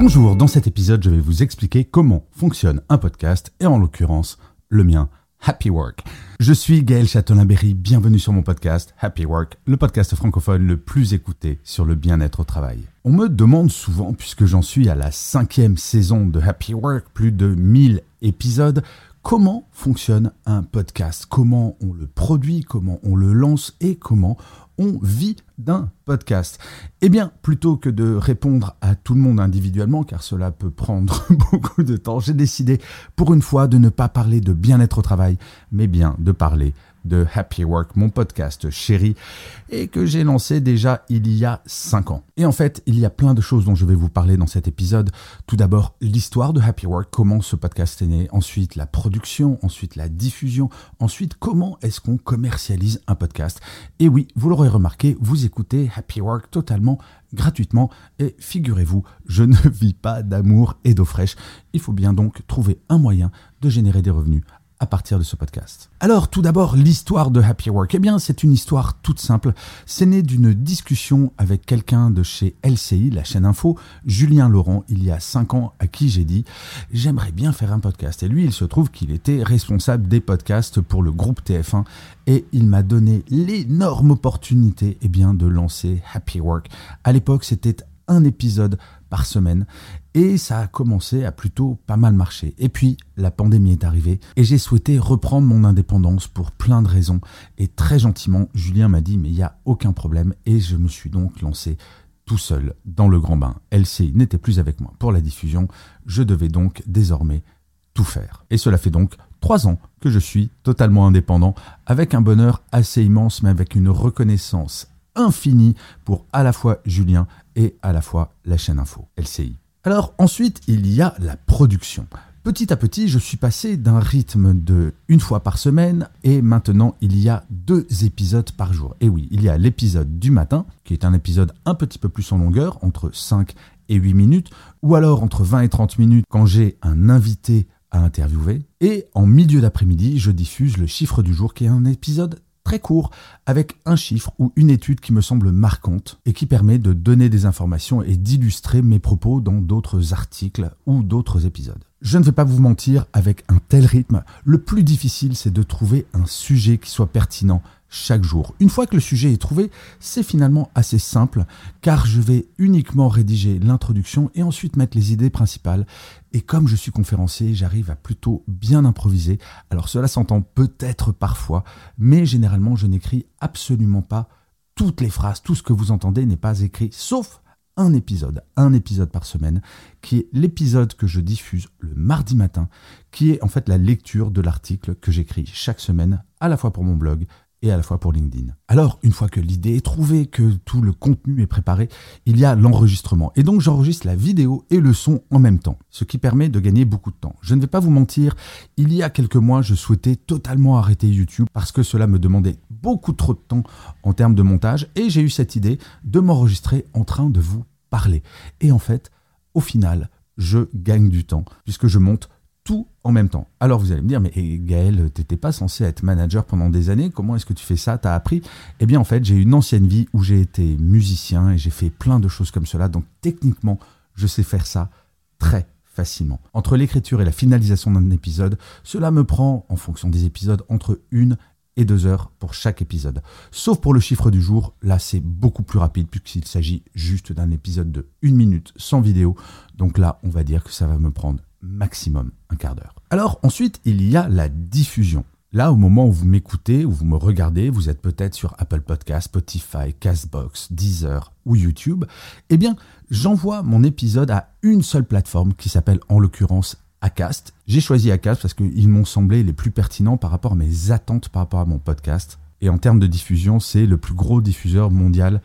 Bonjour, dans cet épisode, je vais vous expliquer comment fonctionne un podcast et en l'occurrence le mien, Happy Work. Je suis Gaël Châtelain-Berry, bienvenue sur mon podcast Happy Work, le podcast francophone le plus écouté sur le bien-être au travail. On me demande souvent, puisque j'en suis à la cinquième saison de Happy Work, plus de 1000 épisodes, comment fonctionne un podcast, comment on le produit, comment on le lance? Et comment on vit d'un podcast. Eh bien, plutôt que de répondre à tout le monde individuellement, car cela peut prendre beaucoup de temps, j'ai décidé pour une fois de ne pas parler de bien-être au travail, mais bien de parler de Happy Work, mon podcast chéri, et que j'ai lancé déjà il y a 5 ans. Et en fait, il y a plein de choses dont je vais vous parler dans cet épisode. Tout d'abord, l'histoire de Happy Work, comment ce podcast est né, ensuite la production, ensuite la diffusion, ensuite comment est-ce qu'on commercialise un podcast. Et oui, vous l'aurez remarqué, vous écoutez Happy Work totalement gratuitement et figurez-vous, je ne vis pas d'amour et d'eau fraîche. Il faut bien donc trouver un moyen de générer des revenus à partir de ce podcast. Alors tout d'abord l'histoire de Happy Work. Eh bien c'est une histoire toute simple. C'est né d'une discussion avec quelqu'un de chez LCI, la chaîne info, Julien Laurent, il y a 5 ans, à qui j'ai dit j'aimerais bien faire un podcast. Et lui il se trouve qu'il était responsable des podcasts pour le groupe TF1 et il m'a donné l'énorme opportunité eh bien, de lancer Happy Work. À l'époque c'était un épisode par semaine et ça a commencé à plutôt pas mal marcher. Et puis la pandémie est arrivée et j'ai souhaité reprendre mon indépendance pour plein de raisons et très gentiment Julien m'a dit mais il n'y a aucun problème et je me suis donc lancé tout seul dans le grand bain. LCI n'était plus avec moi pour la diffusion, je devais donc désormais tout faire. Et cela fait donc trois ans que je suis totalement indépendant avec un bonheur assez immense mais avec une reconnaissance infinie pour à la fois Julien et à la fois la chaîne info, LCI. Alors ensuite, il y a la production. Petit à petit, je suis passé d'un rythme de une fois par semaine et maintenant il y a deux épisodes par jour. Et oui, il y a l'épisode du matin, qui est un épisode un petit peu plus en longueur, entre 5 et 8 minutes, ou alors entre 20 et 30 minutes quand j'ai un invité à interviewer. Et en milieu d'après-midi, je diffuse le chiffre du jour, qui est un épisode très court avec un chiffre ou une étude qui me semble marquante et qui permet de donner des informations et d'illustrer mes propos dans d'autres articles ou d'autres épisodes. Je ne vais pas vous mentir, avec un tel rythme, le plus difficile c'est de trouver un sujet qui soit pertinent chaque jour. Une fois que le sujet est trouvé, c'est finalement assez simple car je vais uniquement rédiger l'introduction et ensuite mettre les idées principales. Et comme je suis conférencier, j'arrive à plutôt bien improviser. Alors cela s'entend peut-être parfois, mais généralement je n'écris absolument pas toutes les phrases. Tout ce que vous entendez n'est pas écrit, sauf un épisode, un épisode par semaine, qui est l'épisode que je diffuse le mardi matin, qui est en fait la lecture de l'article que j'écris chaque semaine, à la fois pour mon blog et à la fois pour LinkedIn. Alors, une fois que l'idée est trouvée, que tout le contenu est préparé, il y a l'enregistrement. Et donc, j'enregistre la vidéo et le son en même temps, ce qui permet de gagner beaucoup de temps. Je ne vais pas vous mentir, il y a quelques mois, je souhaitais totalement arrêter YouTube parce que cela me demandait beaucoup trop de temps en termes de montage et j'ai eu cette idée de m'enregistrer en train de vous parler. Et en fait, au final, je gagne du temps puisque je monte en même temps. Alors vous allez me dire, mais eh, Gaël, t'étais pas censé être manager pendant des années, comment est-ce que tu fais ça? T'as appris? Eh bien en fait, j'ai une ancienne vie où j'ai été musicien et j'ai fait plein de choses comme cela, donc techniquement, je sais faire ça très facilement. Entre l'écriture et la finalisation d'un épisode, cela me prend, en fonction des épisodes, entre une et deux heures pour chaque épisode. Sauf pour le chiffre du jour, là c'est beaucoup plus rapide puisqu'il s'agit juste d'un épisode de une minute sans vidéo. Donc là, on va dire que ça va me prendre maximum un quart d'heure. Alors ensuite, il y a la diffusion. Là, au moment où vous m'écoutez, où vous me regardez, vous êtes peut-être sur Apple Podcast, Spotify, Castbox, Deezer ou YouTube. Eh bien, j'envoie mon épisode à une seule plateforme qui s'appelle en l'occurrence Acast. J'ai choisi Acast parce qu'ils m'ont semblé les plus pertinents par rapport à mes attentes par rapport à mon podcast. Et en termes de diffusion, c'est le plus gros diffuseur mondial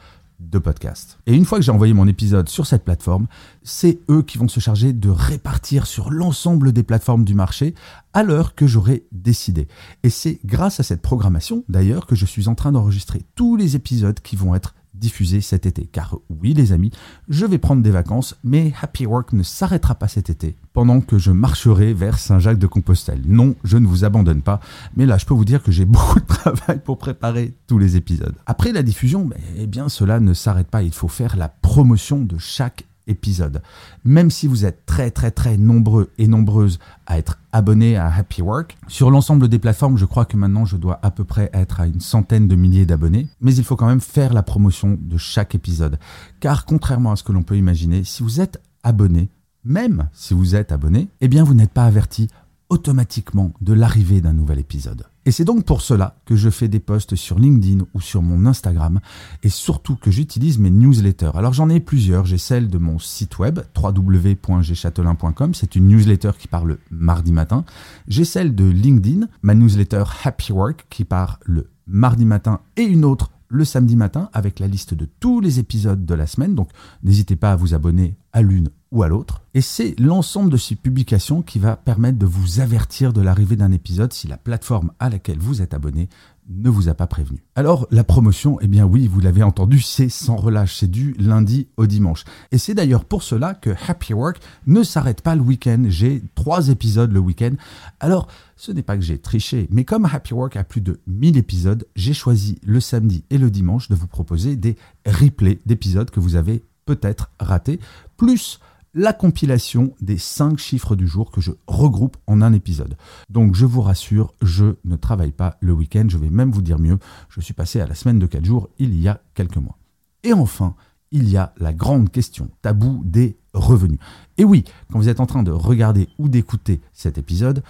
de podcast. Et une fois que j'ai envoyé mon épisode sur cette plateforme, c'est eux qui vont se charger de répartir sur l'ensemble des plateformes du marché à l'heure que j'aurai décidé. Et c'est grâce à cette programmation, d'ailleurs, que je suis en train d'enregistrer tous les épisodes qui vont être diffusés cet été. Car oui les amis, je vais prendre des vacances, mais Happy Work ne s'arrêtera pas cet été pendant que je marcherai vers Saint-Jacques-de-Compostelle. Non, je ne vous abandonne pas, mais là je peux vous dire que j'ai beaucoup de travail pour préparer tous les épisodes. Après la diffusion, eh bien cela ne s'arrête pas, il faut faire la promotion de chaque épisode. Même si vous êtes très très très nombreux et nombreuses à être abonnés à Happy Work, sur l'ensemble des plateformes, je crois que maintenant je dois à peu près être à une centaine de milliers d'abonnés, mais il faut quand même faire la promotion de chaque épisode. Car contrairement à ce que l'on peut imaginer, si vous êtes abonné, même si vous êtes abonné, eh bien vous n'êtes pas averti automatiquement de l'arrivée d'un nouvel épisode. Et c'est donc pour cela que je fais des posts sur LinkedIn ou sur mon Instagram et surtout que j'utilise mes newsletters. Alors j'en ai plusieurs, j'ai celle de mon site web www.gchatelain.com, c'est une newsletter qui part le mardi matin. J'ai celle de LinkedIn, ma newsletter Happy Work qui part le mardi matin et une autre le samedi matin avec la liste de tous les épisodes de la semaine. Donc n'hésitez pas à vous abonner à l'une ou à l'autre. Et c'est l'ensemble de ces publications qui va permettre de vous avertir de l'arrivée d'un épisode si la plateforme à laquelle vous êtes abonné ne vous a pas prévenu. Alors la promotion, eh bien oui, vous l'avez entendu, c'est sans relâche, c'est du lundi au dimanche. Et c'est d'ailleurs pour cela que Happy Work ne s'arrête pas le week-end. J'ai trois épisodes le week-end. Alors ce n'est pas que j'ai triché, mais comme Happy Work a plus de 1000 épisodes, j'ai choisi le samedi et le dimanche de vous proposer des replays d'épisodes que vous avez peut-être ratés, plus la compilation des 5 chiffres du jour que je regroupe en un épisode. Donc je vous rassure, je ne travaille pas le week-end, je vais même vous dire mieux, je suis passé à la semaine de 4 jours il y a quelques mois. Et enfin, il y a la grande question tabou des revenus. Et oui, quand vous êtes en train de regarder ou d'écouter cet épisode,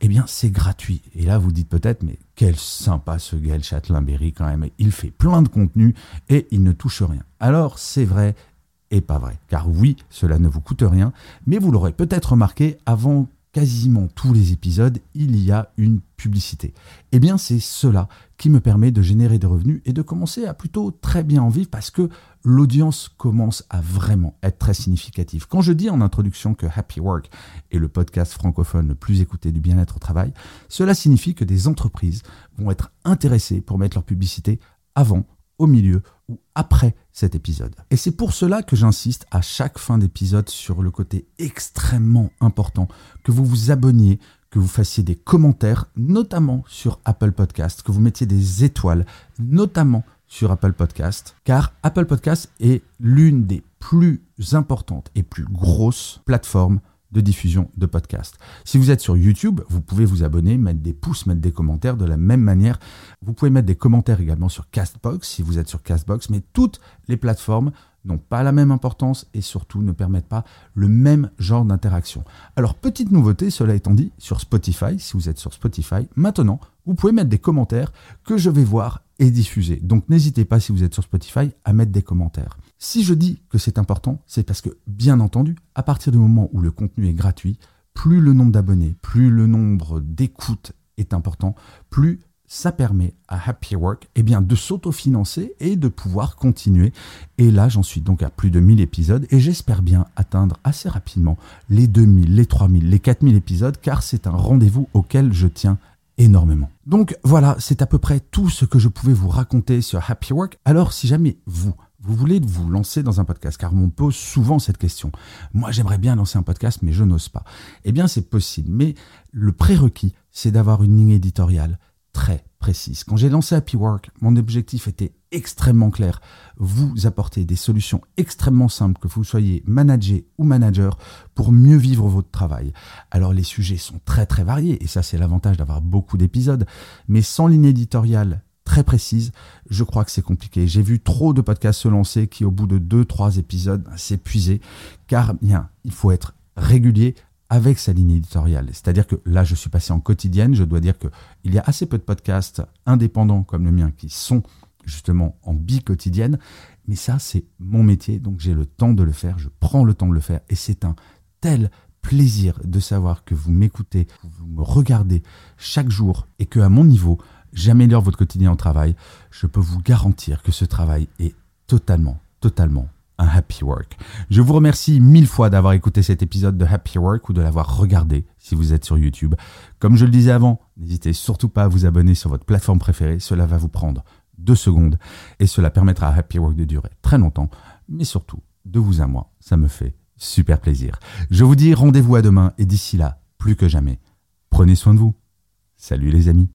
eh bien c'est gratuit. Et là vous dites peut-être, mais quel sympa ce Gaël Châtelain-Berry quand même, il fait plein de contenu et il ne touche rien. Alors c'est vrai et pas vrai. Car oui, cela ne vous coûte rien, mais vous l'aurez peut-être remarqué, avant quasiment tous les épisodes, il y a une publicité. Eh bien, c'est cela qui me permet de générer des revenus et de commencer à plutôt très bien en vivre parce que l'audience commence à vraiment être très significative. Quand je dis en introduction que Happy Work est le podcast francophone le plus écouté du bien-être au travail, cela signifie que des entreprises vont être intéressées pour mettre leur publicité avant, au milieu ou après cet épisode. Et c'est pour cela que j'insiste à chaque fin d'épisode sur le côté extrêmement important que vous vous abonniez, que vous fassiez des commentaires, notamment sur Apple Podcast, que vous mettiez des étoiles, notamment sur Apple Podcast, car Apple Podcast est l'une des plus importantes et plus grosses plateformes de diffusion de podcasts. Si vous êtes sur YouTube, vous pouvez vous abonner, mettre des pouces, mettre des commentaires de la même manière. Vous pouvez mettre des commentaires également sur Castbox si vous êtes sur Castbox, mais toutes les plateformes n'ont pas la même importance et surtout ne permettent pas le même genre d'interaction. Alors petite nouveauté, cela étant dit, sur Spotify, si vous êtes sur Spotify, maintenant, vous pouvez mettre des commentaires que je vais voir et diffuser. Donc n'hésitez pas si vous êtes sur Spotify à mettre des commentaires. Si je dis que c'est important, c'est parce que, bien entendu, à partir du moment où le contenu est gratuit, plus le nombre d'abonnés, plus le nombre d'écoutes est important, plus ça permet à Happy Work eh bien, de s'autofinancer et de pouvoir continuer. Et là, j'en suis donc à plus de 1000 épisodes et j'espère bien atteindre assez rapidement les 2000, les 3000, les 4000 épisodes car c'est un rendez-vous auquel je tiens énormément. Donc voilà, c'est à peu près tout ce que je pouvais vous raconter sur Happy Work. Alors si jamais vous, vous voulez vous lancer dans un podcast, car on pose souvent cette question. Moi, j'aimerais bien lancer un podcast, mais je n'ose pas. Eh bien, c'est possible. Mais le prérequis, c'est d'avoir une ligne éditoriale très précise. Quand j'ai lancé Happy Work, mon objectif était extrêmement clair. Vous apporter des solutions extrêmement simples, que vous soyez manager ou manager, pour mieux vivre votre travail. Alors les sujets sont très très variés, et ça c'est l'avantage d'avoir beaucoup d'épisodes, mais sans ligne éditoriale très précise, je crois que c'est compliqué. J'ai vu trop de podcasts se lancer qui, au bout de deux, trois épisodes, s'épuisaient, car bien, il faut être régulier avec sa ligne éditoriale. C'est-à-dire que là, je suis passé en quotidienne. Je dois dire que il y a assez peu de podcasts indépendants comme le mien qui sont justement en bi-quotidienne. Mais ça, c'est mon métier, donc j'ai le temps de le faire. Je prends le temps de le faire, et c'est un tel plaisir de savoir que vous m'écoutez, vous me regardez chaque jour, et que à mon niveau, j'améliore votre quotidien au travail, je peux vous garantir que ce travail est totalement, totalement un happy work. Je vous remercie mille fois d'avoir écouté cet épisode de Happy Work ou de l'avoir regardé si vous êtes sur YouTube. Comme je le disais avant, n'hésitez surtout pas à vous abonner sur votre plateforme préférée, cela va vous prendre deux secondes et cela permettra à Happy Work de durer très longtemps, mais surtout de vous à moi, ça me fait super plaisir. Je vous dis rendez-vous à demain et d'ici là, plus que jamais, prenez soin de vous. Salut les amis.